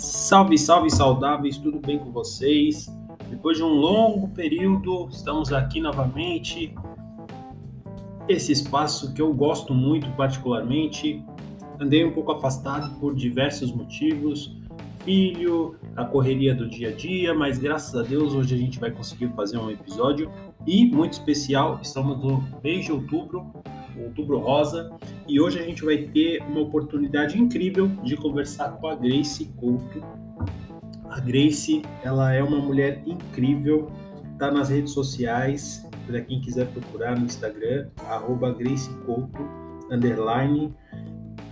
Salve, salve, saudáveis, tudo bem com vocês? Depois de um longo período, estamos aqui novamente. Esse espaço que eu gosto muito, particularmente. Andei um pouco afastado por diversos motivos, filho, a correria do dia a dia, mas graças a Deus hoje a gente vai conseguir fazer um episódio e muito especial. Estamos no mês de outubro, outubro rosa, e hoje a gente vai ter uma oportunidade incrível de conversar com a Grace Couto. A Grace, ela é uma mulher incrível, tá nas redes sociais, para quem quiser procurar no Instagram, arroba underline.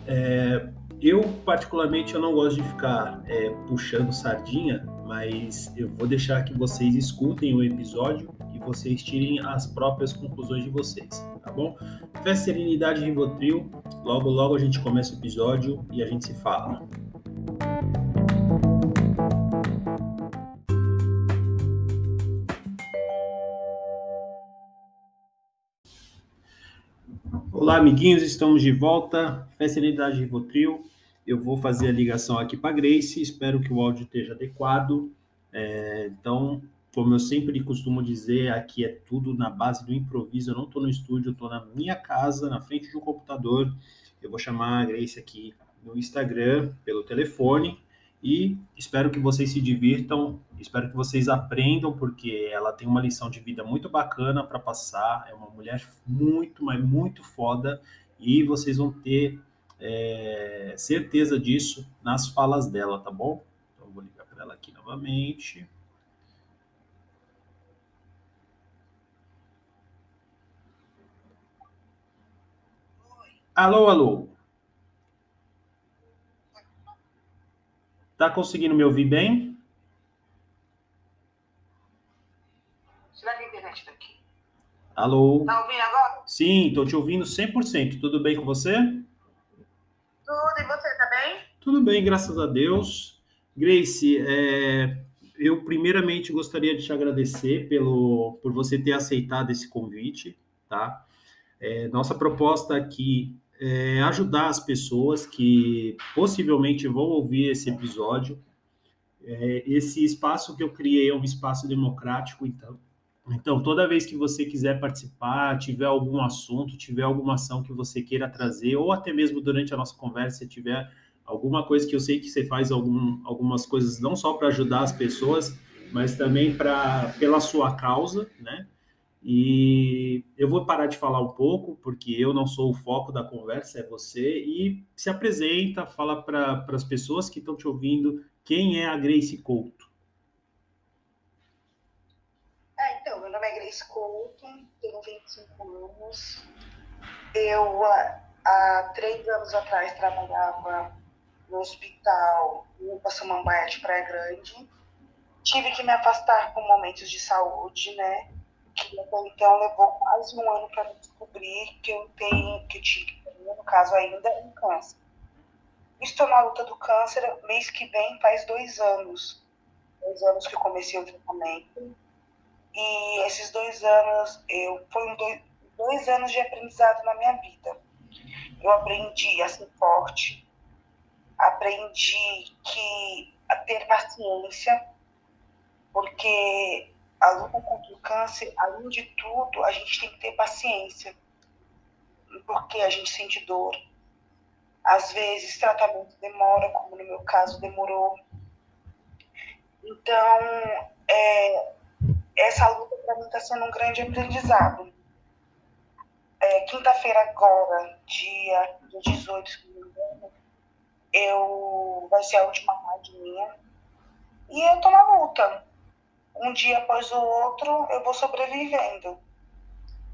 É, eu, particularmente, eu não gosto de ficar é, puxando sardinha, mas eu vou deixar que vocês escutem o episódio vocês tirem as próprias conclusões de vocês, tá bom? Fé, Serenidade Rivotril, logo logo a gente começa o episódio e a gente se fala. Olá, amiguinhos, estamos de volta. Fé, Serenidade Rivotril. Eu vou fazer a ligação aqui para Grace, espero que o áudio esteja adequado. É, então, como eu sempre costumo dizer, aqui é tudo na base do improviso. Eu não estou no estúdio, estou na minha casa, na frente de um computador. Eu vou chamar a Grace aqui no Instagram, pelo telefone, e espero que vocês se divirtam, espero que vocês aprendam, porque ela tem uma lição de vida muito bacana para passar. É uma mulher muito, mas muito foda, e vocês vão ter é, certeza disso nas falas dela, tá bom? Então, vou ligar para ela aqui novamente. Alô, alô. Tá conseguindo me ouvir bem? Será que a internet tá aqui? Alô? Tá ouvindo agora? Sim, tô te ouvindo 100%. Tudo bem com você? Tudo, e você tá bem? Tudo bem, graças a Deus. Grace, é, eu primeiramente gostaria de te agradecer pelo, por você ter aceitado esse convite, tá? É, nossa proposta aqui é, ajudar as pessoas que possivelmente vão ouvir esse episódio. É, esse espaço que eu criei é um espaço democrático, então. Então, toda vez que você quiser participar, tiver algum assunto, tiver alguma ação que você queira trazer, ou até mesmo durante a nossa conversa, tiver alguma coisa que eu sei que você faz algum, algumas coisas não só para ajudar as pessoas, mas também para pela sua causa, né? E eu vou parar de falar um pouco, porque eu não sou o foco da conversa, é você. E se apresenta, fala para as pessoas que estão te ouvindo quem é a Grace Couto. É, então, meu nome é Grace Couto, tenho 25 anos. Eu, há três anos atrás, trabalhava no hospital Upa Samambaia de Praia Grande. Tive que me afastar por momentos de saúde, né? Que então levou quase um ano para descobrir que eu tenho, que eu tinha, no caso ainda, um câncer. Estou na luta do câncer, mês que vem faz dois anos. Dois anos que eu comecei o tratamento. E esses dois anos, eu foi dois, dois anos de aprendizado na minha vida. Eu aprendi a ser forte, aprendi que a ter paciência, porque a luta contra o câncer, além de tudo, a gente tem que ter paciência, porque a gente sente dor. Às vezes, tratamento demora, como no meu caso demorou. Então, é, essa luta para mim está sendo um grande aprendizado. É, Quinta-feira agora, dia, dia 18, se não me engano, eu, vai ser a última live minha. E eu tô na luta um dia após o outro eu vou sobrevivendo.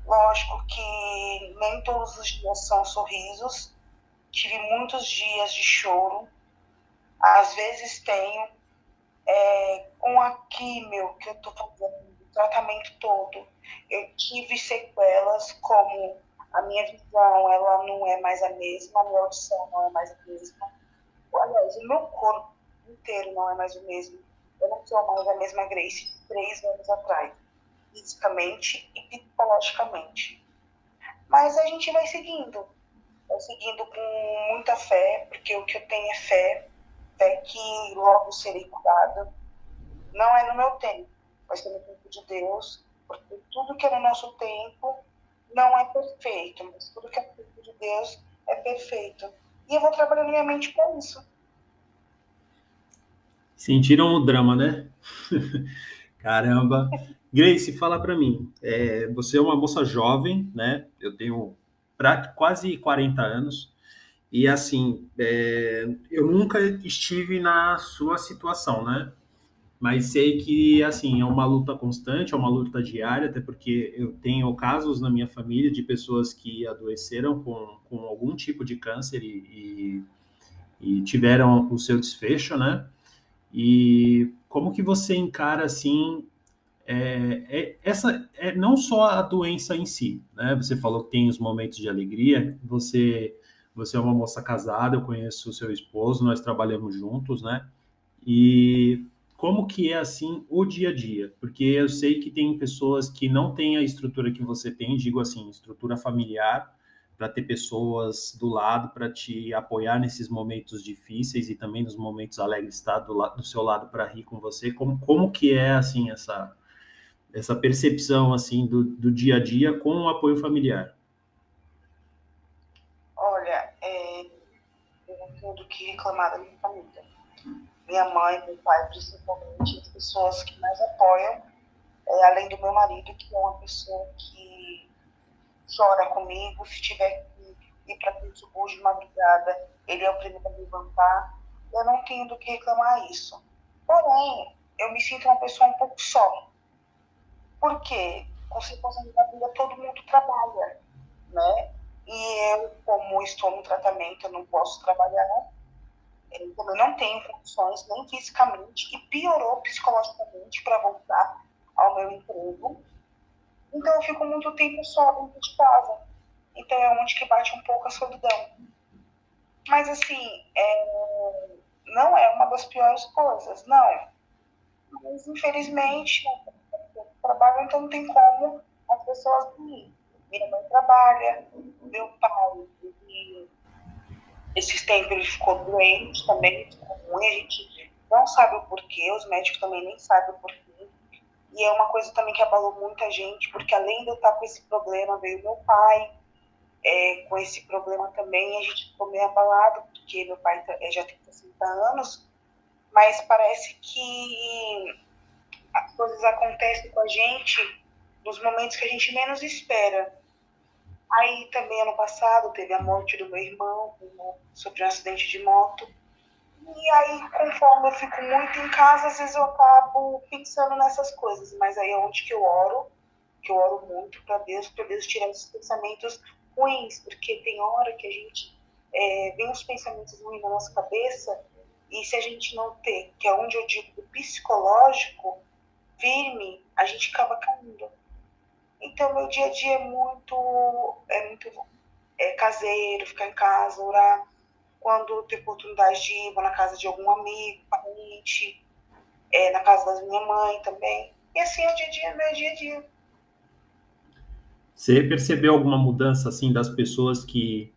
Lógico que nem todos os dias são sorrisos. Tive muitos dias de choro. Às vezes tenho. É, com a químio que eu estou fazendo, o tratamento todo, eu tive sequelas como a minha visão ela não é mais a mesma, a minha audição não é mais a mesma. Aliás, o meu corpo inteiro não é mais o mesmo eu não sou mais a mesma Grace três anos atrás, fisicamente e psicologicamente. Mas a gente vai seguindo, vai seguindo com muita fé, porque o que eu tenho é fé. fé que logo serei curada. Não é no meu tempo, vai ser no tempo de Deus, porque tudo que é no nosso tempo não é perfeito, mas tudo que é no tempo de Deus é perfeito. E eu vou trabalhando minha mente com isso. Sentiram o drama, né? Caramba. Grace, fala para mim. É, você é uma moça jovem, né? Eu tenho pra, quase 40 anos. E assim, é, eu nunca estive na sua situação, né? Mas sei que assim é uma luta constante, é uma luta diária, até porque eu tenho casos na minha família de pessoas que adoeceram com, com algum tipo de câncer e, e, e tiveram o seu desfecho, né? E como que você encara assim é, é, essa é não só a doença em si, né? Você falou que tem os momentos de alegria. Você você é uma moça casada, eu conheço o seu esposo, nós trabalhamos juntos, né? E como que é assim o dia a dia? Porque eu sei que tem pessoas que não têm a estrutura que você tem, digo assim, estrutura familiar, para ter pessoas do lado para te apoiar nesses momentos difíceis e também nos momentos alegres estar do, lado, do seu lado para rir com você. Como, como que é assim essa essa percepção assim do, do dia a dia com o apoio familiar? Olha, é, eu não tenho do que reclamar da minha família. Minha mãe, meu pai, principalmente, as pessoas que mais apoiam, é, além do meu marido, que é uma pessoa que chora comigo, se tiver que ir para Pittsburgh de madrugada, ele é o primeiro a levantar. Eu não tenho do que reclamar isso. Porém, eu me sinto uma pessoa um pouco só. Porque circunstâncias da vida todo mundo trabalha, né? E eu, como estou no tratamento, eu não posso trabalhar. Eu também não tenho condições, nem fisicamente, e piorou psicologicamente para voltar ao meu emprego. Então eu fico muito tempo só dentro de casa. Então é onde que bate um pouco a solidão. Mas assim, é... não é uma das piores coisas, não. Mas infelizmente, eu trabalho, então não tem como as pessoas ir. Minha mãe trabalha, meu pai, ele, esses tempos ele ficou doente também, ficou ruim, a gente não sabe o porquê, os médicos também nem sabem o porquê e é uma coisa também que abalou muita gente, porque além de eu estar com esse problema, veio meu pai é, com esse problema também. A gente ficou meio abalado, porque meu pai tá, é, já tem 60 anos, mas parece que as coisas acontecem com a gente nos momentos que a gente menos espera. Aí também ano passado teve a morte do meu irmão, sobre um acidente de moto. E aí, conforme eu fico muito em casa, às vezes eu acabo pensando nessas coisas. Mas aí é onde que eu oro, que eu oro muito para Deus, para Deus tirar esses pensamentos ruins, porque tem hora que a gente é, vem os pensamentos ruins na nossa cabeça e se a gente não ter, que é onde eu digo psicológico firme, a gente acaba caindo. Então, meu dia a dia é muito, é muito é, caseiro, ficar em casa, orar quando tem oportunidade de ir, na casa de algum amigo, parente, é, na casa da minha mãe também. E assim é o dia a dia, meu dia a dia. Você percebeu alguma mudança assim das pessoas que,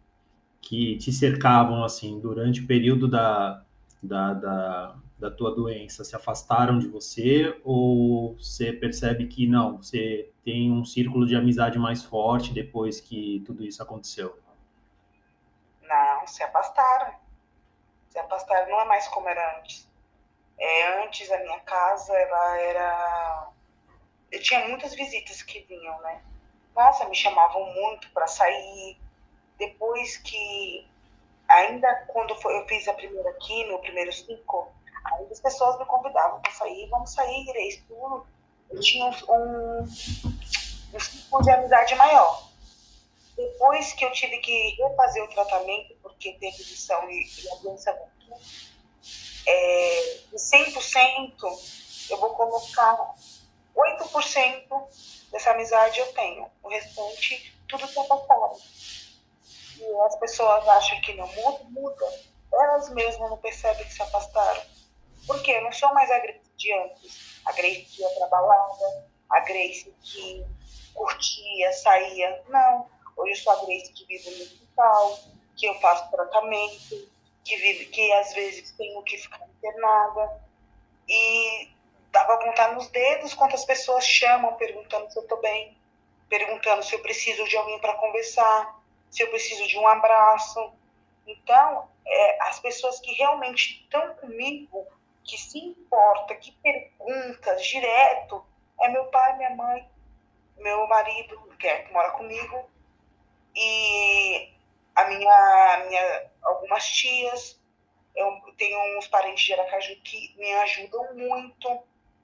que te cercavam assim durante o período da, da, da, da tua doença? Se afastaram de você ou você percebe que não, você tem um círculo de amizade mais forte depois que tudo isso aconteceu? Se afastaram. Se afastaram, não é mais como era antes. É, antes a minha casa, ela era. Eu tinha muitas visitas que vinham, né? Nossa, me chamavam muito para sair. Depois que. Ainda quando foi, eu fiz a primeira aqui, meu primeiro cinco, ainda as pessoas me convidavam para sair, vamos sair, Grace, tudo. Eu tinha um, um, um ciclo de amizade maior. Depois que eu tive que refazer o tratamento, porque teve edição e, e a doença voltou, é, de 100%, eu vou colocar 8% dessa amizade eu tenho. O restante, tudo está passado. E as pessoas acham que não muda, muda. Elas mesmas não percebem que se afastaram. Porque eu não sou mais a Grace de antes. A Grace que ia pra balada, a Grace que curtia, saía. Não. Hoje eu sou a Grace que vive no hospital, que eu faço tratamento, que vive, que às vezes tenho que ficar internada. E dá para contar nos dedos quantas pessoas chamam perguntando se eu estou bem, perguntando se eu preciso de alguém para conversar, se eu preciso de um abraço. Então, é, as pessoas que realmente estão comigo, que se importa, que pergunta direto, é meu pai, minha mãe, meu marido, que, é, que mora comigo, e a minha, minha algumas tias. Eu tenho uns parentes de Aracaju que me ajudam muito,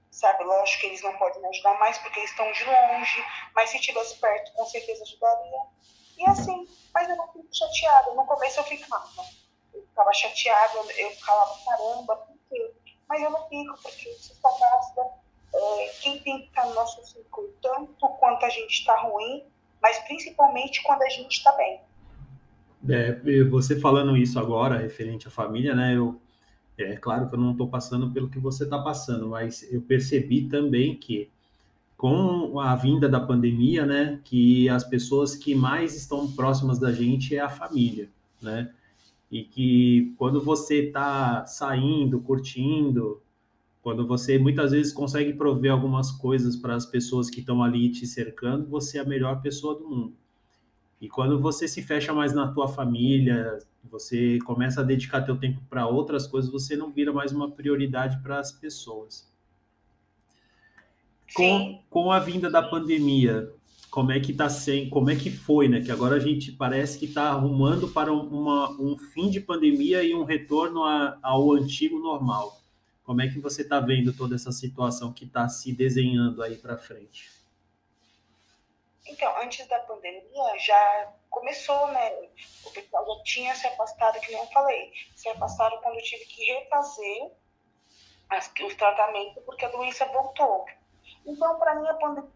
sabe? Lógico que eles não podem me ajudar mais porque eles estão de longe, mas se estivesse perto, com certeza ajudaria. E assim, mas eu não fico chateada. No começo eu ficava. Eu ficava chateada, eu ficava caramba, por quê? Mas eu não fico, porque está grávida, é, quem tem que estar no nosso círculo, tanto quanto a gente está ruim, mas principalmente quando a gente está bem. É, você falando isso agora, referente à família, né? Eu, é claro que eu não estou passando pelo que você está passando, mas eu percebi também que com a vinda da pandemia, né, que as pessoas que mais estão próximas da gente é a família, né? E que quando você está saindo, curtindo, quando você muitas vezes consegue prover algumas coisas para as pessoas que estão ali te cercando, você é a melhor pessoa do mundo. E quando você se fecha mais na tua família, você começa a dedicar teu tempo para outras coisas, você não vira mais uma prioridade para as pessoas. Com, com a vinda da pandemia, como é que tá sem, como é que foi, né? Que agora a gente parece que está arrumando para uma, um fim de pandemia e um retorno a, ao antigo normal. Como é que você está vendo toda essa situação que está se desenhando aí para frente? Então, antes da pandemia, já começou, né? O pessoal já tinha se afastado, que nem eu falei. Se afastaram quando eu tive que refazer as, os tratamentos, porque a doença voltou. Então, para mim, a pandemia,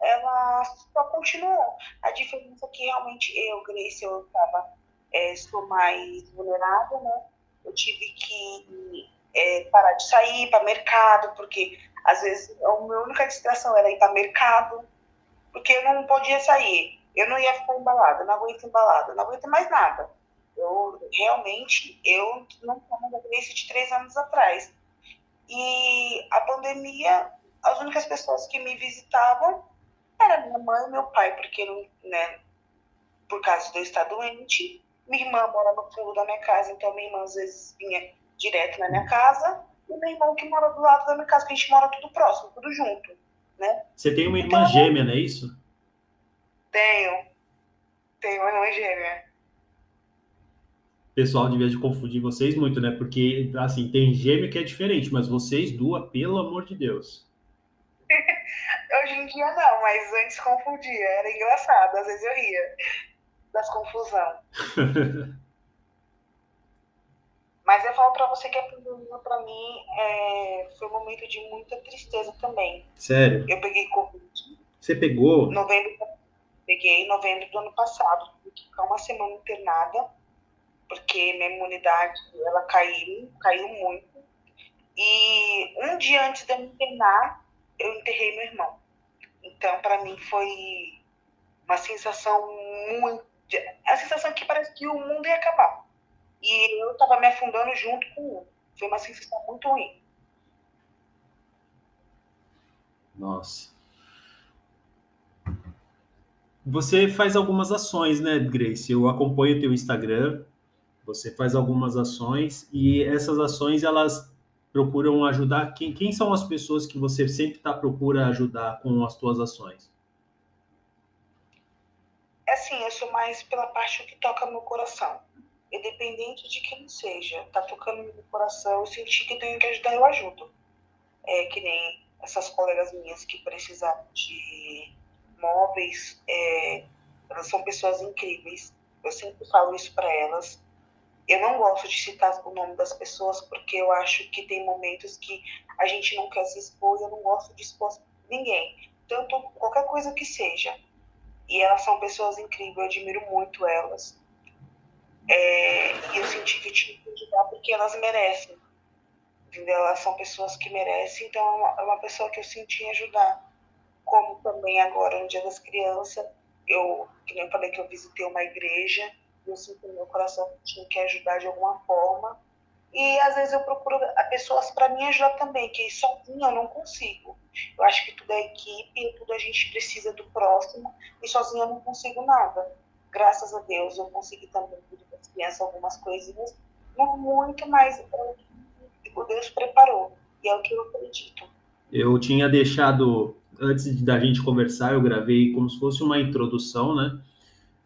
ela só continuou. A diferença é que realmente eu, Grace, eu estava, é, estou mais vulnerável, né? Eu tive que é, parar de sair para mercado, porque às vezes a minha única distração era ir para mercado porque eu não podia sair, eu não ia ficar embalada, não aguento embalada, não aguento mais nada. Eu realmente, eu não como da Grace de três anos atrás. E a pandemia, as únicas pessoas que me visitavam era minha mãe e meu pai, porque né, por causa de eu estar doente, minha irmã mora no fundo da minha casa, então minha irmã às vezes vinha direto na minha casa, e meu irmão que mora do lado da minha casa, que a gente mora tudo próximo, tudo junto né? Você tem uma irmã então, gêmea, não é isso? Tenho. Tenho uma irmã gêmea. O pessoal devia de confundir vocês muito, né? Porque, assim, tem gêmeo que é diferente, mas vocês duas, pelo amor de Deus. Hoje em dia não, mas antes confundia. Era engraçado, às vezes eu ria das confusão. Mas eu falo para você que a pandemia, para mim, é, foi um momento de muita tristeza também. Sério? Eu peguei Covid. Você pegou? Novembro, peguei em novembro do ano passado. Tive que ficar uma semana internada, porque minha imunidade, ela caiu, caiu muito. E um dia antes de eu me internar, eu enterrei meu irmão. Então, para mim, foi uma sensação muito... A sensação que parece que o mundo ia acabar e eu estava me afundando junto com o Foi uma sensação muito ruim. Nossa. Você faz algumas ações, né, Grace? Eu acompanho o teu Instagram. Você faz algumas ações e essas ações elas procuram ajudar quem, quem são as pessoas que você sempre está procura ajudar com as tuas ações? É assim, eu sou mais pela parte que toca no coração independente de quem seja, tá tocando no meu coração, eu senti que tenho que ajudar, eu ajudo. É que nem essas colegas minhas que precisaram de móveis, é, elas são pessoas incríveis. Eu sempre falo isso para elas. Eu não gosto de citar o nome das pessoas porque eu acho que tem momentos que a gente não quer se expor e eu não gosto de expor ninguém, tanto qualquer coisa que seja. E elas são pessoas incríveis, eu admiro muito elas. É, e eu senti que tinha que ajudar porque elas merecem. Entendeu? Elas são pessoas que merecem, então é uma, é uma pessoa que eu senti ajudar. Como também agora, no Dia das Crianças, eu, que nem eu falei que eu visitei uma igreja, eu sinto no meu coração que tinha que ajudar de alguma forma. E às vezes eu procuro pessoas para me ajudar também, que sozinha eu não consigo. Eu acho que tudo é equipe, tudo a gente precisa do próximo, e sozinha eu não consigo nada. Graças a Deus eu consegui também cuidar crianças algumas coisinhas, não muito, mas o Deus preparou, e é o que eu acredito. Eu tinha deixado, antes da gente conversar, eu gravei como se fosse uma introdução, né?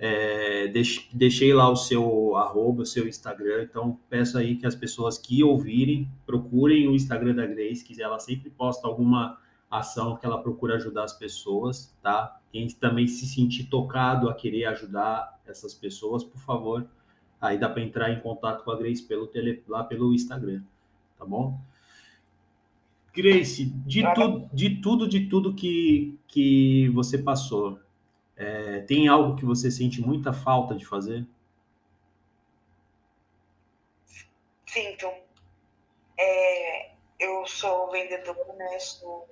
É, deixei lá o seu arroba, o seu Instagram, então peço aí que as pessoas que ouvirem procurem o Instagram da Grace, que ela sempre posta alguma ação que ela procura ajudar as pessoas, tá? Quem também se sentir tocado a querer ajudar essas pessoas, por favor, aí dá para entrar em contato com a Grace pelo tele, lá pelo Instagram, tá bom? Grace, de, tu, de tudo, de tudo que, que você passou, é, tem algo que você sente muita falta de fazer? Sinto. É, eu sou vendedora, né? Sou,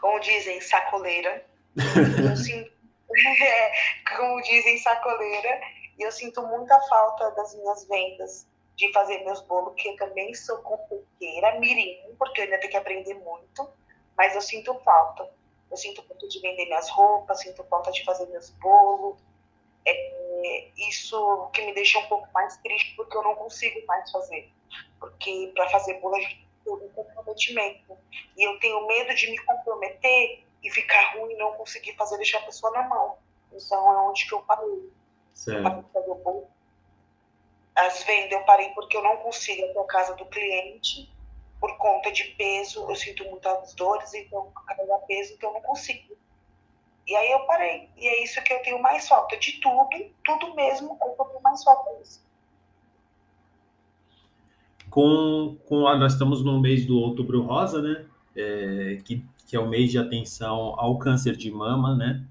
como dizem, sacoleira. eu sinto, é, como dizem, sacoleira. E eu sinto muita falta das minhas vendas, de fazer meus bolos, que eu também sou confeiteira, mirim, porque eu ainda tenho que aprender muito, mas eu sinto falta eu sinto falta de vender minhas roupas, sinto falta de fazer meus bolos. É, isso que me deixa um pouco mais triste, porque eu não consigo mais fazer. Porque para fazer bolo a gente tem um comprometimento. E eu tenho medo de me comprometer e ficar ruim e não conseguir fazer, deixar a pessoa na mão. Então é onde que eu parei. Certo. O. As vendas eu parei porque eu não consigo ir para casa do cliente por conta de peso, eu sinto muitas dores, então carregar peso, então eu não consigo. E aí eu parei. E é isso que eu tenho mais falta. De tudo, tudo mesmo, eu tenho mais falta disso. Com, com a, nós estamos no mês do Outubro Rosa, né? É, que, que é o mês de atenção ao câncer de mama, né?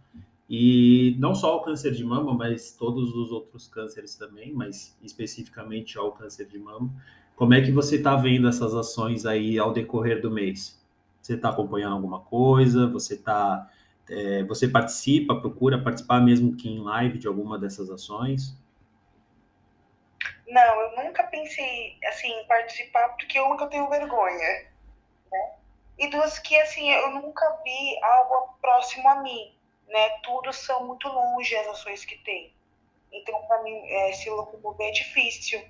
E não só ao câncer de mama, mas todos os outros cânceres também, mas especificamente ao câncer de mama. Como é que você está vendo essas ações aí ao decorrer do mês? Você está acompanhando alguma coisa? Você tá, é, você participa, procura participar mesmo que em live de alguma dessas ações? Não, eu nunca pensei assim em participar porque eu tenho vergonha, né? E duas que assim eu nunca vi algo próximo a mim, né? Tudo são muito longe as ações que tem. Então para mim é, se locomover é difícil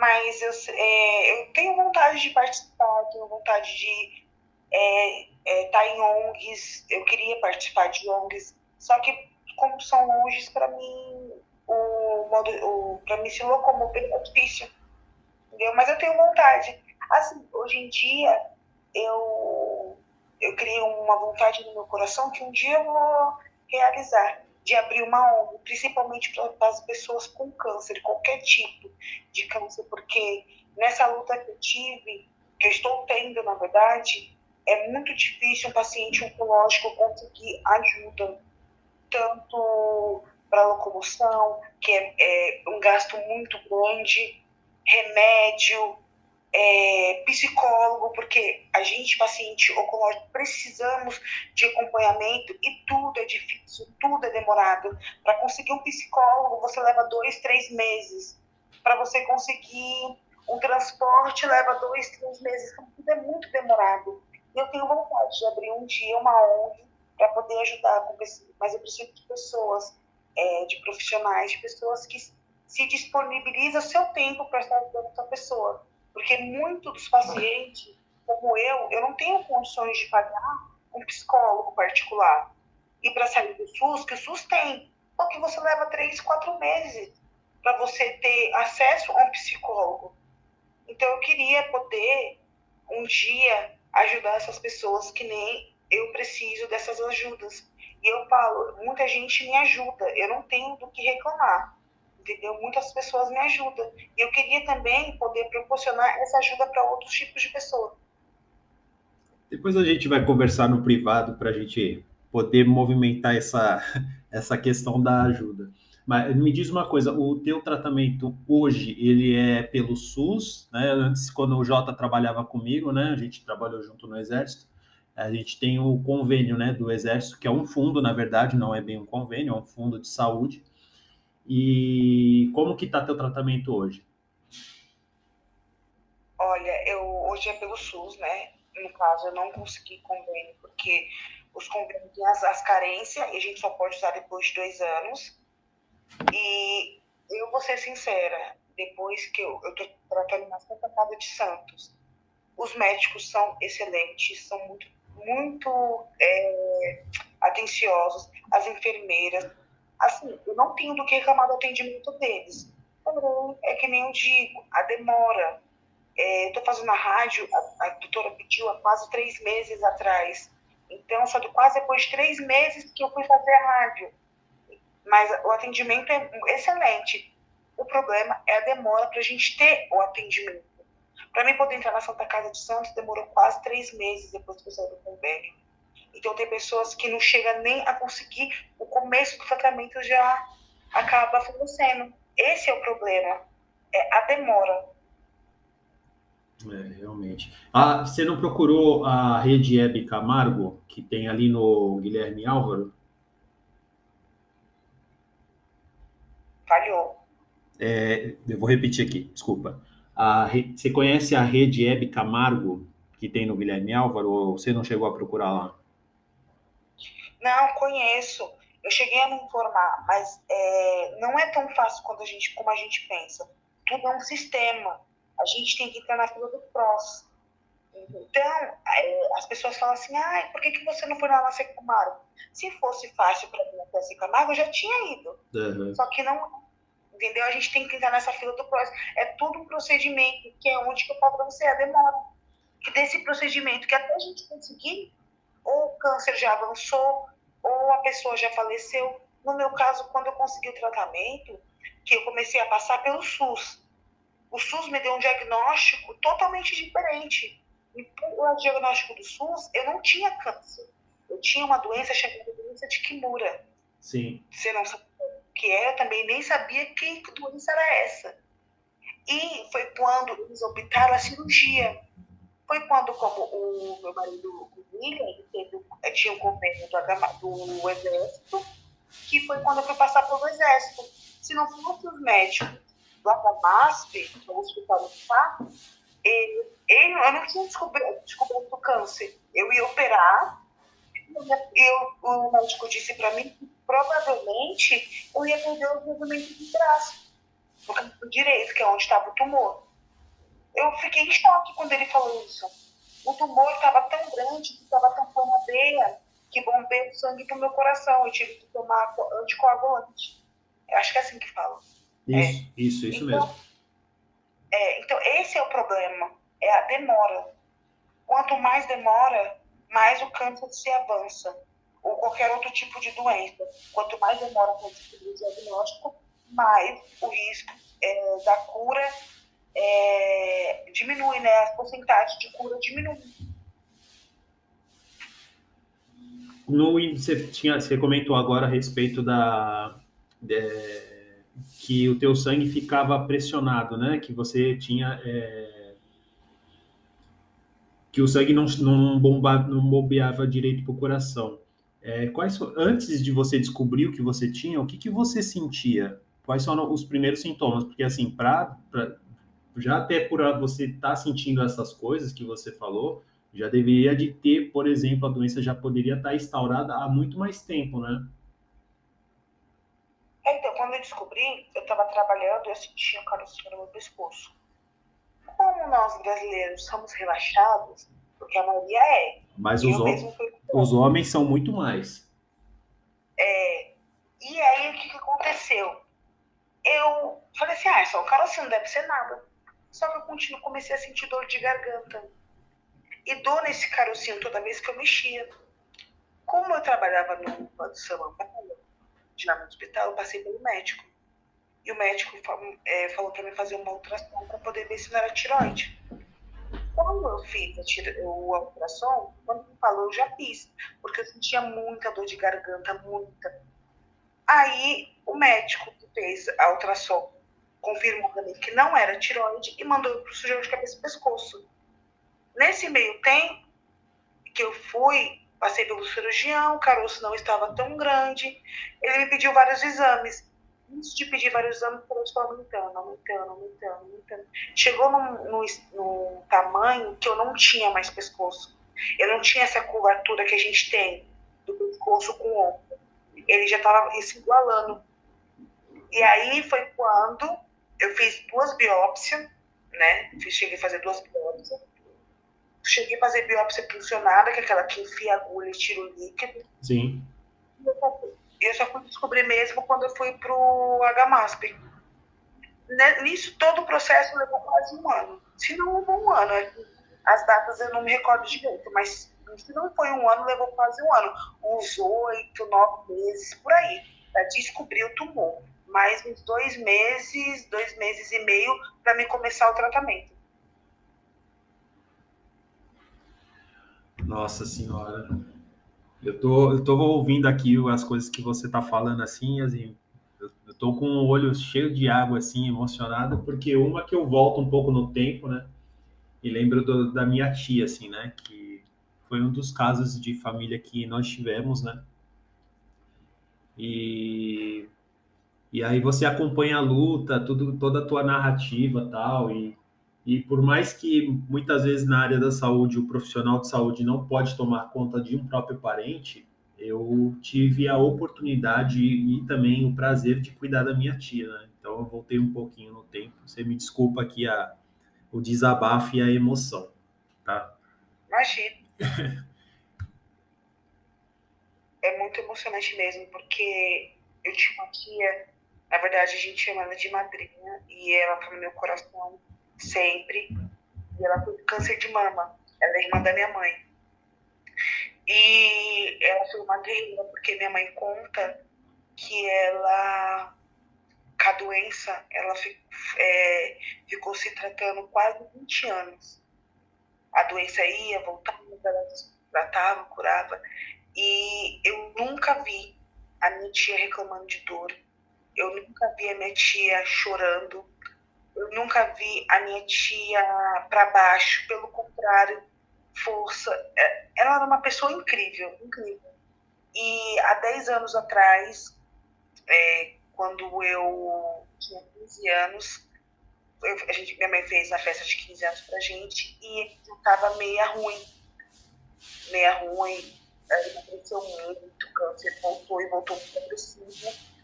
mas eu, é, eu tenho vontade de participar, tenho vontade de estar é, é, tá em ONGs, eu queria participar de ONGs, só que como são longes, para mim, o modo, o, para mim se locomover é difícil, entendeu? Mas eu tenho vontade. Assim, hoje em dia, eu, eu criei uma vontade no meu coração que um dia eu vou realizar de abrir uma ONG, principalmente para as pessoas com câncer, qualquer tipo de câncer, porque nessa luta que eu tive, que eu estou tendo, na verdade, é muito difícil um paciente oncológico conseguir ajuda, tanto para locomoção, que é, é um gasto muito grande, remédio, é, psicólogo, porque a gente, paciente oncológico, precisamos de acompanhamento e tudo é difícil, tudo é demorado. Para conseguir um psicólogo, você leva dois, três meses. Para você conseguir um transporte, leva dois, três meses. Então, tudo é muito demorado. Eu tenho vontade de abrir um dia uma ONG para poder ajudar, com mas eu preciso de pessoas, é, de profissionais, de pessoas que se disponibilizam o seu tempo para estar ajudando essa pessoa porque muitos dos pacientes, como eu, eu não tenho condições de pagar um psicólogo particular. E para sair do SUS, que o SUS tem, só que você leva três, quatro meses para você ter acesso a um psicólogo. Então eu queria poder um dia ajudar essas pessoas que nem eu preciso dessas ajudas. E eu falo, muita gente me ajuda, eu não tenho do que reclamar entendeu? Muitas pessoas me ajudam. E eu queria também poder proporcionar essa ajuda para outros tipos de pessoas. Depois a gente vai conversar no privado para a gente poder movimentar essa, essa questão da ajuda. Mas me diz uma coisa, o teu tratamento hoje, ele é pelo SUS, né? Antes, quando o Jota trabalhava comigo, né? A gente trabalhou junto no Exército, a gente tem o convênio, né, do Exército, que é um fundo, na verdade, não é bem um convênio, é um fundo de saúde, E como que está teu tratamento hoje? Olha, eu hoje é pelo SUS, né? No caso, eu não consegui convênio porque os convênios têm as, as carências e a gente só pode usar depois de dois anos. E eu vou ser sincera, depois que eu estou tratando na Santa Casa de Santos, os médicos são excelentes, são muito, muito é, atenciosos, as enfermeiras. Assim, eu não tenho do que reclamar do atendimento deles. Porém, é que nem eu digo, a demora. É, Estou fazendo a rádio, a, a doutora pediu há quase três meses atrás. Então, só quase depois de três meses que eu fui fazer a rádio. Mas o atendimento é excelente. O problema é a demora para a gente ter o atendimento. Para mim poder entrar na Santa Casa de Santos, demorou quase três meses depois que eu saí do convênio. Então, tem pessoas que não chegam nem a conseguir, o começo do tratamento já acaba falecendo. Esse é o problema, é a demora. É, realmente. Ah, você não procurou a rede Hebe Camargo, que tem ali no Guilherme Álvaro? Falhou. É, eu vou repetir aqui, desculpa. A, você conhece a rede Hebe Camargo, que tem no Guilherme Álvaro, ou você não chegou a procurar lá? Não, conheço. Eu cheguei a me informar, mas é, não é tão fácil quando a gente, como a gente pensa. Tudo é um sistema. A gente tem que entrar na fila do PROS. Então, é, as pessoas falam assim, ah, por que, que você não foi lá na Seca Camargo? Se fosse fácil para mim até Seca Camargo, eu já tinha ido. Uhum. Só que não, entendeu? A gente tem que entrar nessa fila do PROS. É tudo um procedimento, que é onde que eu falo para você, a demora. Que desse procedimento, que até a gente conseguir, ou o câncer já avançou, ou a pessoa já faleceu. No meu caso, quando eu consegui o tratamento, que eu comecei a passar pelo SUS. O SUS me deu um diagnóstico totalmente diferente. E o diagnóstico do SUS, eu não tinha câncer. Eu tinha uma doença chamada doença de Kimura. Sim. Você não sabe o que é, eu também nem sabia que doença era essa. E foi quando eles optaram a cirurgia. Foi quando, como o meu marido William, ele teve, eh, tinha um convênio do, do Exército, que foi quando eu fui passar pelo Exército. Se não fosse os médicos lá da MASP, que é o Hospital do Estado, ele, ele, eu não tinha descoberto, descoberto o câncer. Eu ia operar, eu, o médico disse para mim que provavelmente eu ia perder os movimentos de braço, no direito, que é onde estava o tumor. Eu fiquei em choque quando ele falou isso. O tumor estava tão grande, que estava tampando a veia, que bombeia o sangue para o meu coração. Eu tive que tomar anticoagulante. Eu acho que é assim que fala. Isso, é. isso, isso então, mesmo. É, então, esse é o problema, é a demora. Quanto mais demora, mais o câncer se avança, ou qualquer outro tipo de doença. Quanto mais demora para descobrir o diagnóstico, mais o risco é, da cura é, diminui, né? As porcentagens de cura diminuem. No, você, tinha, você comentou agora a respeito da é, que o teu sangue ficava pressionado, né? Que você tinha é, que o sangue não, não, bomba, não bombeava direito para o coração. É, quais antes de você descobrir o que você tinha, o que, que você sentia? Quais são os primeiros sintomas? Porque assim, para já até por você estar tá sentindo essas coisas que você falou, já deveria de ter, por exemplo, a doença já poderia estar tá instaurada há muito mais tempo, né? É, então, quando eu descobri, eu estava trabalhando e eu sentia um carocinho no meu pescoço. Como nós brasileiros somos relaxados, porque a maioria é. Mas os, os homens são muito mais. É. E aí, o que, que aconteceu? Eu falei assim, ah, só o carocinho não deve ser nada. Só que eu continuo, comecei a sentir dor de garganta. E dor nesse carocinho toda vez que eu mexia. Como eu trabalhava no Banco Samambaia, já no hospital, eu passei pelo médico. E o médico é, falou para mim fazer uma ultrassom para poder ver se não era tiroide. Quando eu fiz a o ultrassom, quando me falou, eu já fiz. Porque eu sentia muita dor de garganta, muita. Aí o médico que fez a ultrassom confirmou que não era tiroide e mandou para o cirurgião de cabeça e pescoço. Nesse meio tempo que eu fui, passei pelo cirurgião, o caroço não estava tão grande, ele me pediu vários exames. isso de pedir vários anos, foi aumentando, aumentando, aumentando, aumentando. Chegou num, num, num tamanho que eu não tinha mais pescoço. Eu não tinha essa curvatura que a gente tem do pescoço com o ombro. Ele já estava se igualando. E aí foi quando eu fiz duas biópsias, né? Cheguei a fazer duas biópsias. Cheguei a fazer biópsia funcionada, que é aquela que enfia a agulha e tira o líquido. Sim. Eu só fui descobrir mesmo quando eu fui pro HMASP. Né, nisso, todo o processo levou quase um ano. Se não um ano, as datas eu não me recordo direito, mas se não foi um ano, levou quase um ano. Uns oito, nove meses, por aí, para descobrir o tumor. Mais uns dois meses, dois meses e meio para me começar o tratamento. Nossa Senhora. Eu tô, eu tô ouvindo aqui as coisas que você tá falando assim, assim, eu, tô com o olho cheio de água, assim, emocionado, porque uma que eu volto um pouco no tempo, né? E lembro do, da minha tia, assim, né? Que foi um dos casos de família que nós tivemos, né? E, e aí você acompanha a luta, tudo, toda a tua narrativa tal, e e por mais que muitas vezes na área da saúde o profissional de saúde não pode tomar conta de um próprio parente, eu tive a oportunidade e também o prazer de cuidar da minha tia, né? Então eu voltei um pouquinho no tempo. Você me desculpa aqui a, o desabafo e a emoção, tá? Imagina. é muito emocionante mesmo, porque eu tinha uma tia, na verdade a gente chama ela de madrinha, e ela tá no meu coração sempre. E ela teve câncer de mama. Ela é irmã da minha mãe. E ela foi uma guerreira, porque minha mãe conta que ela, com a doença, ela é, ficou se tratando quase 20 anos. A doença ia, voltava, ela tratava, curava. E eu nunca vi a minha tia reclamando de dor. Eu nunca vi a minha tia chorando eu nunca vi a minha tia para baixo, pelo contrário, força. É, ela era uma pessoa incrível, incrível. E há 10 anos atrás, é, quando eu tinha 15 anos, eu, a gente, minha mãe fez a festa de 15 anos pra gente e eu tava meia ruim. Meia ruim, ela emagreceu muito, câncer voltou e voltou muito agressivo.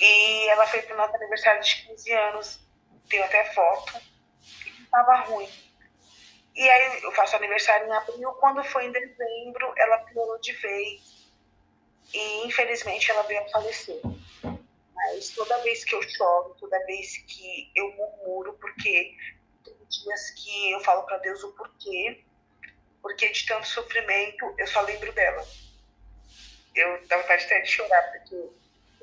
E ela fez o nosso aniversário de 15 anos tenho até foto, estava ruim. E aí eu faço aniversário em abril, quando foi em dezembro, ela piorou de vez. E infelizmente ela veio a falecer. Mas toda vez que eu choro, toda vez que eu murmuro, porque tem dias que eu falo para Deus o porquê, porque de tanto sofrimento eu só lembro dela. Eu dá vontade até de chorar, porque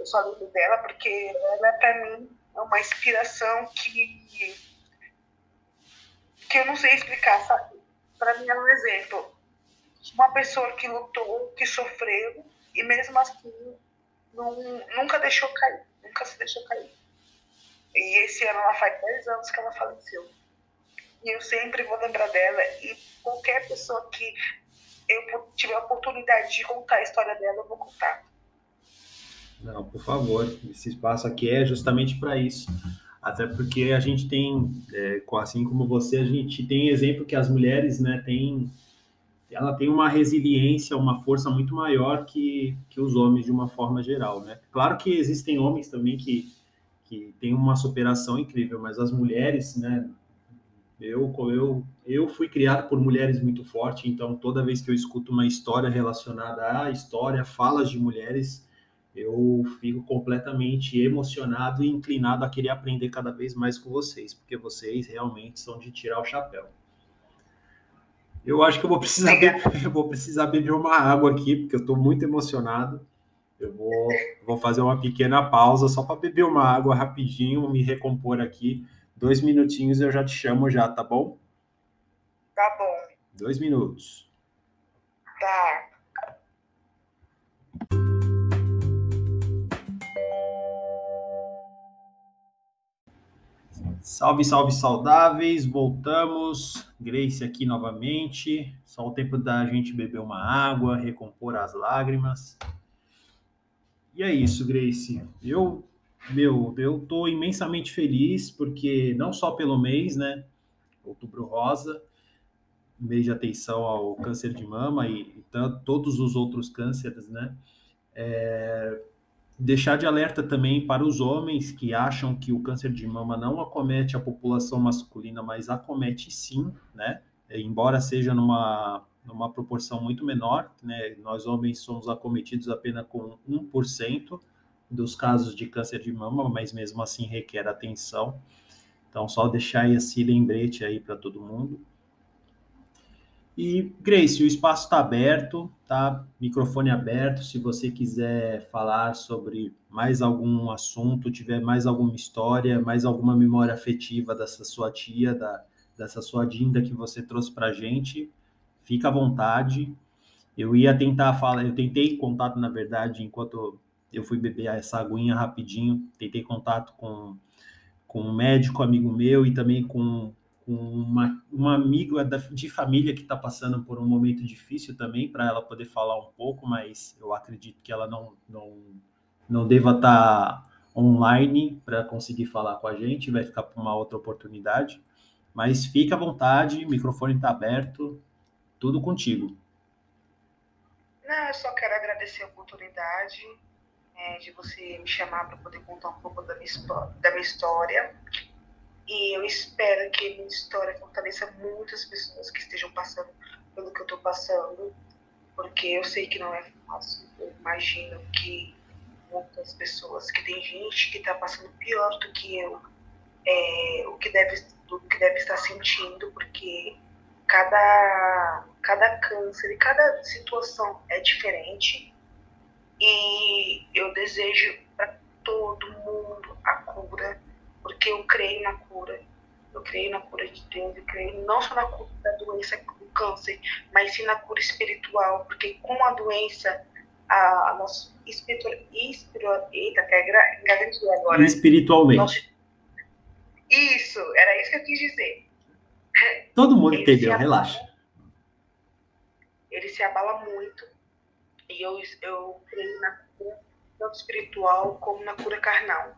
eu só lembro dela, porque ela para mim é uma inspiração que, que eu não sei explicar, sabe? Para mim é um exemplo. Uma pessoa que lutou, que sofreu e mesmo assim não, nunca deixou cair, nunca se deixou cair. E esse ano ela faz 10 anos que ela faleceu. E eu sempre vou lembrar dela e qualquer pessoa que eu tiver a oportunidade de contar a história dela, eu vou contar. Não, por favor, esse espaço aqui é justamente para isso. Até porque a gente tem, é, assim como você, a gente tem exemplo que as mulheres, né, têm, ela tem uma resiliência, uma força muito maior que, que os homens de uma forma geral, né? Claro que existem homens também que, que têm uma superação incrível, mas as mulheres, né, eu, eu, eu fui criado por mulheres muito fortes, então toda vez que eu escuto uma história relacionada à história, falas de mulheres, eu fico completamente emocionado e inclinado a querer aprender cada vez mais com vocês, porque vocês realmente são de tirar o chapéu. Eu acho que eu vou precisar, beber, eu vou precisar beber uma água aqui, porque eu estou muito emocionado. Eu vou, vou fazer uma pequena pausa só para beber uma água rapidinho, me recompor aqui. Dois minutinhos eu já te chamo já, tá bom? Tá bom. Dois minutos. Tá. Salve, salve, saudáveis. Voltamos. Grace aqui novamente. Só o tempo da gente beber uma água, recompor as lágrimas. E é isso, Grace. Eu meu, eu estou imensamente feliz porque não só pelo mês, né? Outubro Rosa, mês de atenção ao câncer de mama e, e todos os outros cânceres, né? É, deixar de alerta também para os homens que acham que o câncer de mama não acomete a população masculina, mas acomete sim, né? Embora seja numa, numa proporção muito menor, né? Nós homens somos acometidos apenas com 1% dos casos de câncer de mama, mas mesmo assim requer atenção. Então, só deixar esse lembrete aí para todo mundo. E, Grace, o espaço está aberto, tá? Microfone aberto. Se você quiser falar sobre mais algum assunto, tiver mais alguma história, mais alguma memória afetiva dessa sua tia, da, dessa sua Dinda que você trouxe para a gente, fica à vontade. Eu ia tentar falar, eu tentei contato, na verdade, enquanto eu fui beber essa aguinha rapidinho, tentei contato com, com um médico amigo meu e também com, com uma, uma amiga de família que está passando por um momento difícil também, para ela poder falar um pouco, mas eu acredito que ela não, não, não deva estar tá online para conseguir falar com a gente, vai ficar para uma outra oportunidade. Mas fica à vontade, o microfone está aberto, tudo contigo. Não, eu só quero agradecer a oportunidade é, de você me chamar para poder contar um pouco da minha, da minha história. E eu espero que minha história fortaleça muitas pessoas que estejam passando pelo que eu estou passando, porque eu sei que não é fácil. Eu imagino que muitas pessoas, que tem gente que está passando pior do que eu, é, o que deve, do que deve estar sentindo, porque cada, cada câncer e cada situação é diferente e eu desejo para todo mundo a cura, porque eu creio na cura. Eu creio na cura de Deus, eu creio não só na cura da doença do câncer, mas sim na cura espiritual, porque com a doença, a, a nossa espiritual, espiritual, eita, que é agora. Espiritualmente. Nosso, isso, era isso que eu quis dizer. Todo mundo ele entendeu, relaxa. Ele se abala muito e eu, eu creio na cura tanto espiritual como na cura carnal.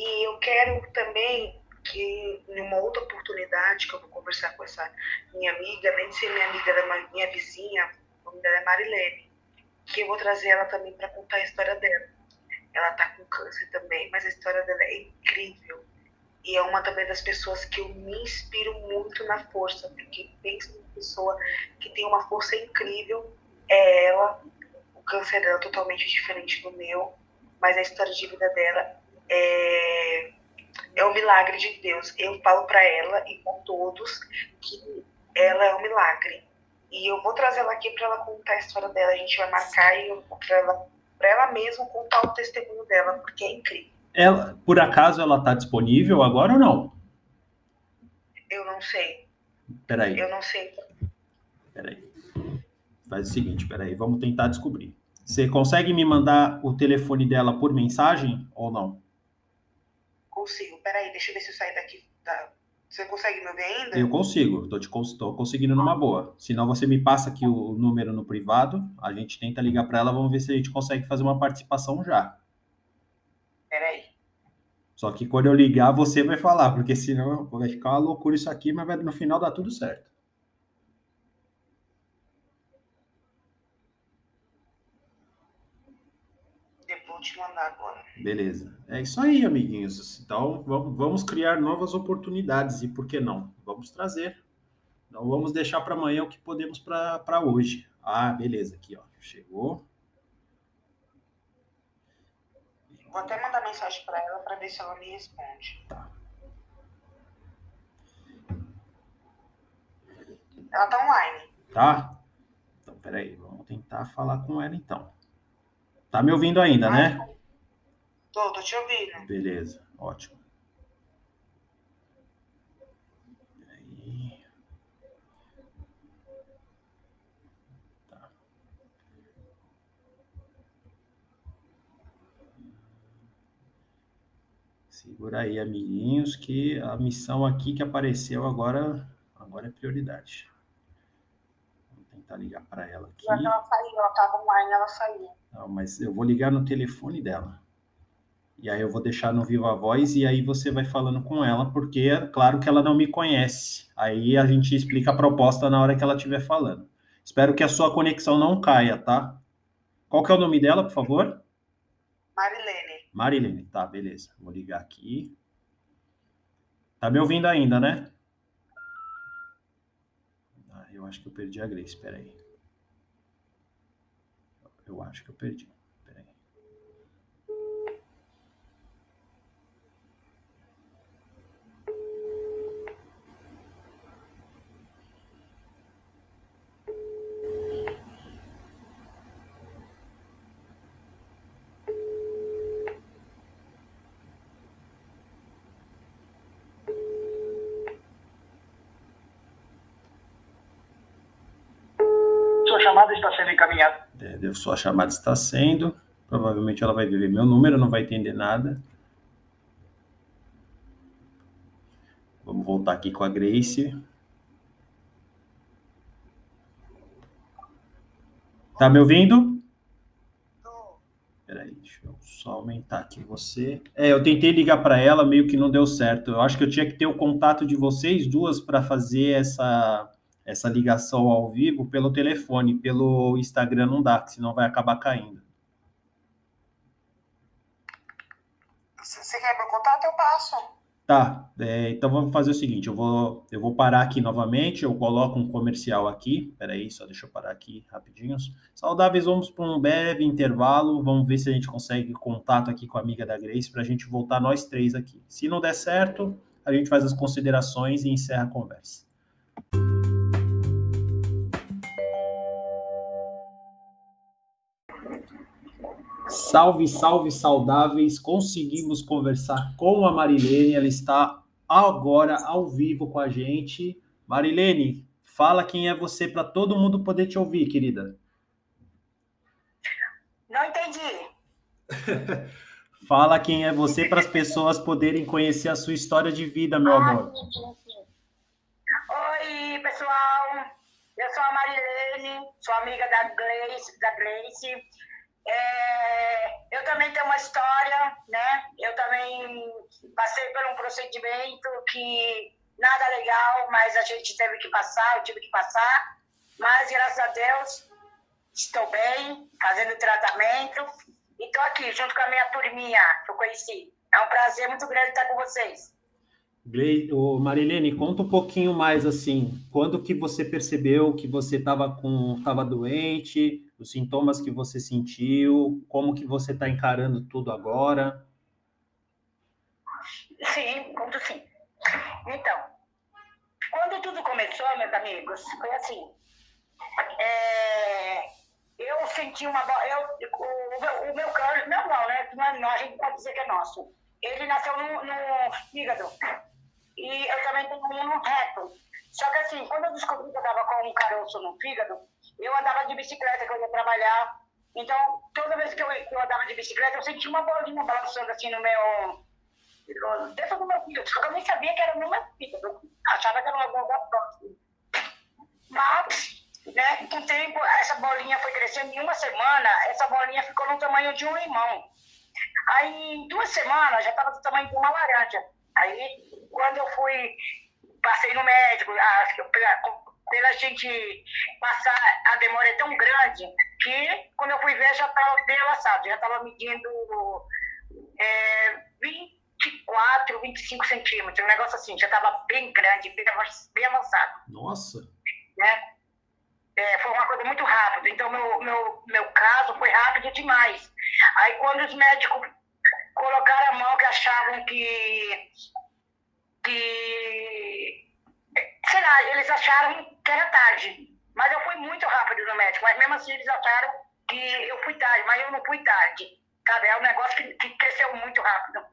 E eu quero também que, em uma outra oportunidade, que eu vou conversar com essa minha amiga, de ser minha amiga, da minha vizinha, o nome dela é Marilene, que eu vou trazer ela também para contar a história dela. Ela está com câncer também, mas a história dela é incrível. E é uma também das pessoas que eu me inspiro muito na força, porque penso uma pessoa que tem uma força incrível, é ela, câncer dela é totalmente diferente do meu, mas a história de vida dela é, é um milagre de Deus. Eu falo para ela e com todos que ela é um milagre. E eu vou trazer ela aqui para ela contar a história dela. A gente vai marcar e para ela, para ela mesma contar o testemunho dela, porque é incrível. Ela, por acaso ela está disponível agora ou não? Eu não sei. Peraí. Eu não sei. Peraí. Faz o seguinte, peraí, vamos tentar descobrir. Você consegue me mandar o telefone dela por mensagem ou não? Consigo. Peraí, deixa eu ver se eu sair daqui. Tá. Você consegue me ouvir ainda? Eu consigo, tô, te, tô conseguindo numa boa. Senão você me passa aqui o número no privado, a gente tenta ligar para ela, vamos ver se a gente consegue fazer uma participação já. Peraí. Só que quando eu ligar, você vai falar, porque senão vai ficar uma loucura isso aqui, mas vai, no final dá tudo certo. Vou te mandar agora. Beleza. É isso aí, amiguinhos. Então, vamos, vamos criar novas oportunidades e por que não? Vamos trazer. Não vamos deixar para amanhã o que podemos para hoje. Ah, beleza. Aqui, ó. Chegou. Vou até mandar mensagem para ela para ver se ela me responde. Tá. Ela tá online. Tá? Então, peraí. Vamos tentar falar com ela então. Tá me ouvindo ainda, ah, né? Tô, tô te ouvindo. Beleza, ótimo. Tá. Segura aí, amiguinhos, que a missão aqui que apareceu agora, agora é prioridade. Vou tentar ligar para ela aqui. ela saiu, ela estava online, ela saiu. Não, mas eu vou ligar no telefone dela. E aí eu vou deixar no Viva Voz e aí você vai falando com ela, porque é claro que ela não me conhece. Aí a gente explica a proposta na hora que ela estiver falando. Espero que a sua conexão não caia, tá? Qual que é o nome dela, por favor? Marilene. Marilene, tá, beleza. Vou ligar aqui. Tá me ouvindo ainda, né? Ah, eu acho que eu perdi a Grace, espera aí. Eu acho que eu perdi. chamada está sendo encaminhada. É, sua chamada está sendo. Provavelmente ela vai ver meu número, não vai entender nada. Vamos voltar aqui com a Grace. Tá me ouvindo? Peraí, deixa eu só aumentar aqui você. É, eu tentei ligar para ela, meio que não deu certo. Eu acho que eu tinha que ter o contato de vocês duas para fazer essa essa ligação ao vivo pelo telefone, pelo Instagram não dá, senão vai acabar caindo. Você quer meu contato? Eu passo. Tá, é, então vamos fazer o seguinte, eu vou, eu vou parar aqui novamente, eu coloco um comercial aqui, peraí, só deixa eu parar aqui rapidinho. Saudáveis, vamos para um breve intervalo, vamos ver se a gente consegue contato aqui com a amiga da Grace para a gente voltar nós três aqui. Se não der certo, a gente faz as considerações e encerra a conversa. Salve, salve, saudáveis! Conseguimos conversar com a Marilene, ela está agora ao vivo com a gente. Marilene, fala quem é você para todo mundo poder te ouvir, querida. Não entendi. fala quem é você para as pessoas poderem conhecer a sua história de vida, meu ah, amor. Sim, sim, sim. Oi, pessoal. Eu sou a Marilene, sou amiga da Gleice, da Gleice. É, eu também tenho uma história, né? Eu também passei por um procedimento que nada legal, mas a gente teve que passar, eu tive que passar. Mas graças a Deus estou bem, fazendo tratamento e estou aqui junto com a minha turminha que eu conheci. É um prazer muito grande estar com vocês. Marilene, conta um pouquinho mais assim, quando que você percebeu que você estava com, estava doente, os sintomas que você sentiu, como que você está encarando tudo agora? Sim, conto sim. Então, quando tudo começou, meus amigos, foi assim. É, eu senti uma. Eu, o, meu, o meu câncer, não, não, né? Não, não, a gente pode dizer que é nosso. Ele nasceu no, no fígado. E eu também tenho um no reto. Só que assim, quando eu descobri que eu estava com um caroço no fígado, eu andava de bicicleta, que eu ia trabalhar. Então, toda vez que eu, eu andava de bicicleta, eu sentia uma bolinha balançando assim no meu. dentro do meu fígado. Só que eu nem sabia que era no meu fígado. Eu achava que era uma bola próxima. Mas, né, com o tempo, essa bolinha foi crescendo. Em uma semana, essa bolinha ficou no tamanho de um limão. Aí, em duas semanas, já estava do tamanho de uma laranja. Aí, quando eu fui, passei no médico, acho que pela gente passar, a demora é tão grande que quando eu fui ver já estava bem avançado, já estava medindo é, 24, 25 centímetros, um negócio assim, já estava bem grande, bem, bem avançado. Nossa! Né? É, foi uma coisa muito rápida, então meu, meu, meu caso foi rápido demais. Aí quando os médicos colocaram a mão que achavam que que, sei lá, eles acharam que era tarde. Mas eu fui muito rápido no médico, mas mesmo assim eles acharam que eu fui tarde, mas eu não fui tarde. Sabe? É um negócio que, que cresceu muito rápido.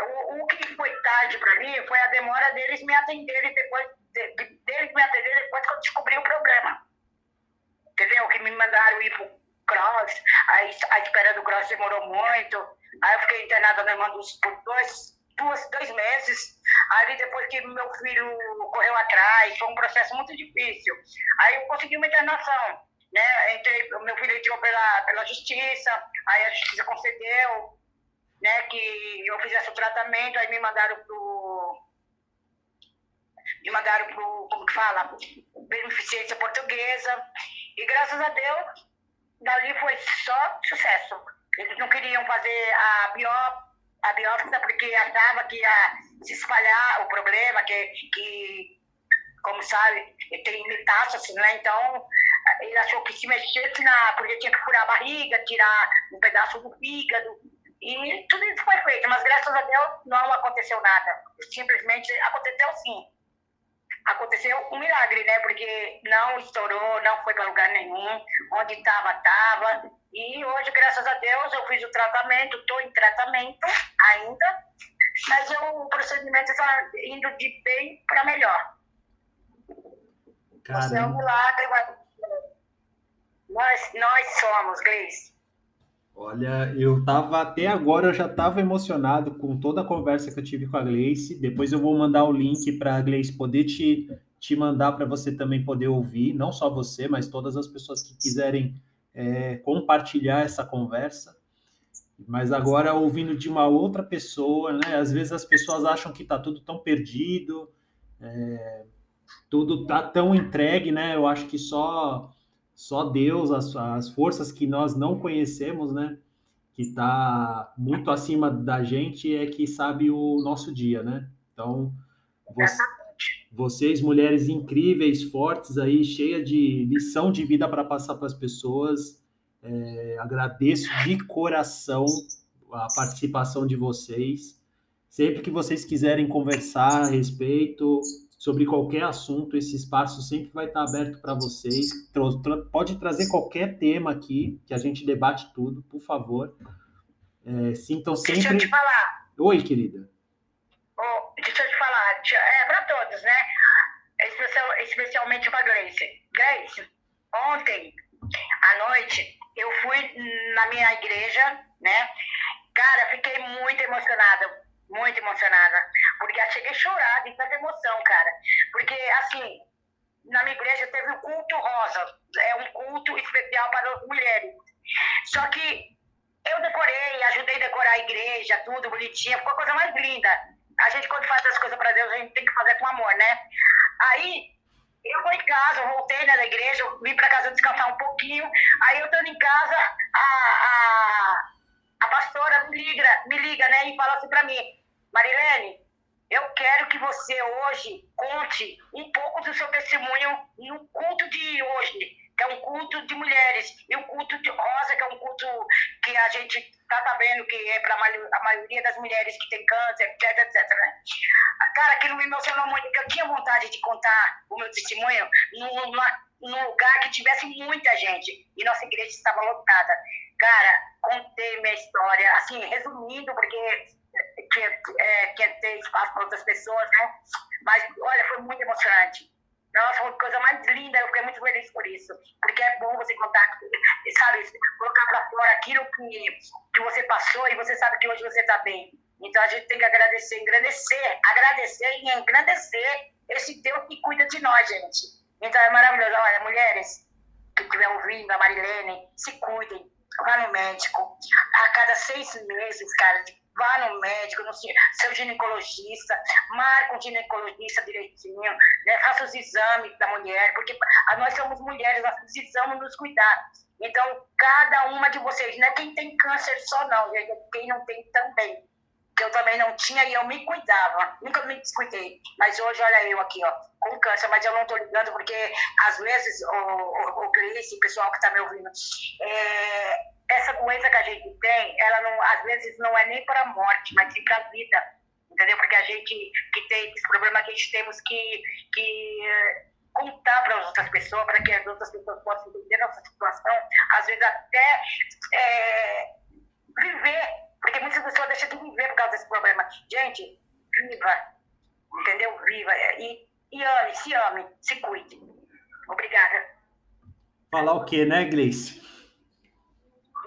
O, o que foi tarde para mim foi a demora deles me atenderem depois, de, de, deles me atenderem depois que eu descobri o problema. Entendeu? Que me mandaram ir pro cross, a espera do cross demorou muito, aí eu fiquei internada no irmão por dois, duas, dois meses. Aí depois que meu filho correu atrás, foi um processo muito difícil. Aí eu consegui uma internação, né? Entrei, meu filho entrou pela, pela justiça, aí a justiça concedeu. né, que eu fizesse o tratamento, aí me mandaram pro me mandaram pro, como que fala, beneficência portuguesa, e graças a Deus, dali foi só sucesso. Eles não queriam fazer a biópsia, a biópsia porque achava que ia se espalhar o problema, que, que como sabe, tem metástase, né? Então, ele achou que se mexesse na. porque tinha que furar a barriga, tirar um pedaço do fígado. E tudo isso foi feito, mas graças a Deus não aconteceu nada. Simplesmente aconteceu sim. Aconteceu um milagre, né? Porque não estourou, não foi para lugar nenhum. Onde estava, estava. E hoje, graças a Deus, eu fiz o tratamento, estou em tratamento ainda. Mas eu, o procedimento está indo de bem para melhor. Caramba. Você é um milagre, mas nós, nós somos, Gleice. Olha, eu tava até agora eu já estava emocionado com toda a conversa que eu tive com a Gleice. Depois eu vou mandar o link para a Gleice poder te, te mandar para você também poder ouvir, não só você, mas todas as pessoas que quiserem é, compartilhar essa conversa. Mas agora ouvindo de uma outra pessoa, né? Às vezes as pessoas acham que está tudo tão perdido, é, tudo tá tão entregue, né? Eu acho que só só Deus, as, as forças que nós não conhecemos, né? Que está muito acima da gente é que sabe o nosso dia, né? Então, você, vocês, mulheres incríveis, fortes aí, cheia de lição de vida para passar para as pessoas, é, agradeço de coração a participação de vocês. Sempre que vocês quiserem conversar a respeito, sobre qualquer assunto. Esse espaço sempre vai estar aberto para vocês. Pode trazer qualquer tema aqui, que a gente debate tudo, por favor. É, sintam sempre. Deixa eu te falar. Oi, querida. Oh, deixa eu te falar. É para todos, né? Especial, especialmente para Grace. Grace, ontem à noite eu fui na minha igreja, né? Cara, fiquei muito emocionada muito emocionada, porque eu cheguei a chorar de tanta emoção, cara. Porque, assim, na minha igreja teve o culto rosa, é um culto especial para as mulheres. Só que eu decorei, ajudei a decorar a igreja, tudo bonitinho, ficou a coisa mais linda. A gente, quando faz as coisas para Deus, a gente tem que fazer com amor, né? Aí, eu vou em casa, eu voltei né, da igreja, eu vim para casa descansar um pouquinho. Aí, eu estando em casa, a, a, a pastora me liga, me liga, né, e fala assim para mim: Marilene, eu quero que você hoje conte um pouco do seu testemunho no culto de hoje, que é um culto de mulheres, e o culto de rosa, que é um culto que a gente está sabendo que é para a maioria das mulheres que tem câncer, etc, etc. Né? Cara, aquilo me emocionou muito, eu tinha vontade de contar o meu testemunho numa, num lugar que tivesse muita gente, e nossa igreja estava lotada. Cara, contei minha história, assim, resumindo, porque quer, é, ter espaço para outras pessoas, né? Mas, olha, foi muito. Nossa, foi a coisa mais linda, eu fiquei muito feliz por isso. Porque é bom você contar, sabe, colocar para fora aquilo que, que você passou e você sabe que hoje você está bem. Então a gente tem que agradecer, engrandecer, agradecer e engrandecer esse Deus que cuida de nós, gente. Então é maravilhoso. Olha, mulheres que estiver ouvindo, a Marilene, se cuidem, vá no médico. A cada seis meses, cara, vá no médico, no seu ginecologista, marque um ginecologista direitinho, né? faça os exames da mulher, porque nós somos mulheres, nós precisamos nos cuidar. Então, cada uma de vocês, não é quem tem câncer só não, é quem não tem também. Eu também não tinha e eu me cuidava, nunca me descuidei. Mas hoje, olha eu aqui, ó, com câncer, mas eu não estou ligando porque, às vezes, o, o, o o pessoal que está me ouvindo, é, essa doença que a gente tem, ela não, às vezes não é nem para a morte, mas sim para a vida, entendeu? Porque a gente que tem esse problema que a gente temos que, que eh, contar para as outras pessoas, para que as outras pessoas possam entender nossa situação, às vezes até é, viver, porque muitas pessoas deixam de viver por causa desse problema. Gente, viva, entendeu? Viva e, e ame, se ame, se cuide. Obrigada. Falar o quê, né, Gleice?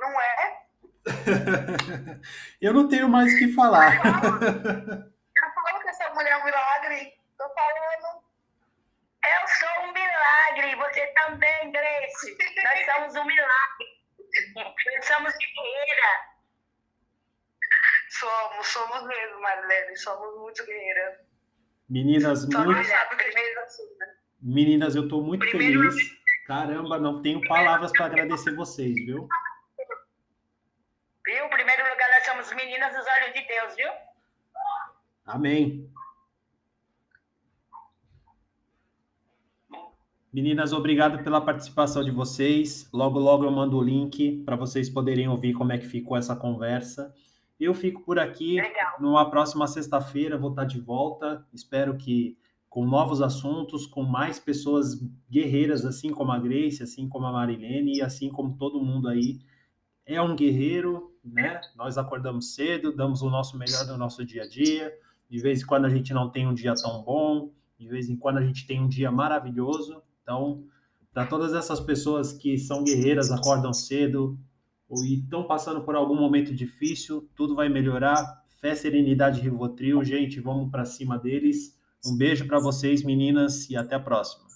Não é? eu não tenho mais o que falar. Eu falo que essa mulher é um milagre. Tô falando. Eu sou um milagre. Você também, Grace. Nós somos um milagre. Nós somos guerreira. Somos, somos mesmo, Marilene, somos muito guerreiras. Meninas, Só muito... primeiro assim, né? Meninas, eu estou muito Primeiro- feliz. Caramba, não tenho palavras para agradecer vocês, viu? Viu? Em primeiro lugar, nós somos meninas dos olhos de Deus, viu? Amém. Meninas, obrigado pela participação de vocês. Logo, logo eu mando o link para vocês poderem ouvir como é que ficou essa conversa. Eu fico por aqui. Legal. Numa próxima sexta-feira vou estar de volta. Espero que com novos assuntos, com mais pessoas guerreiras, assim como a Grace, assim como a Marilene e assim como todo mundo aí é um guerreiro, né? Nós acordamos cedo, damos o nosso melhor no nosso dia a dia. De vez em quando a gente não tem um dia tão bom, de vez em quando a gente tem um dia maravilhoso. Então, para todas essas pessoas que são guerreiras, acordam cedo ou estão passando por algum momento difícil, tudo vai melhorar. Fé, serenidade, Rivotril, gente, vamos para cima deles. Um beijo para vocês, meninas, e até a próxima.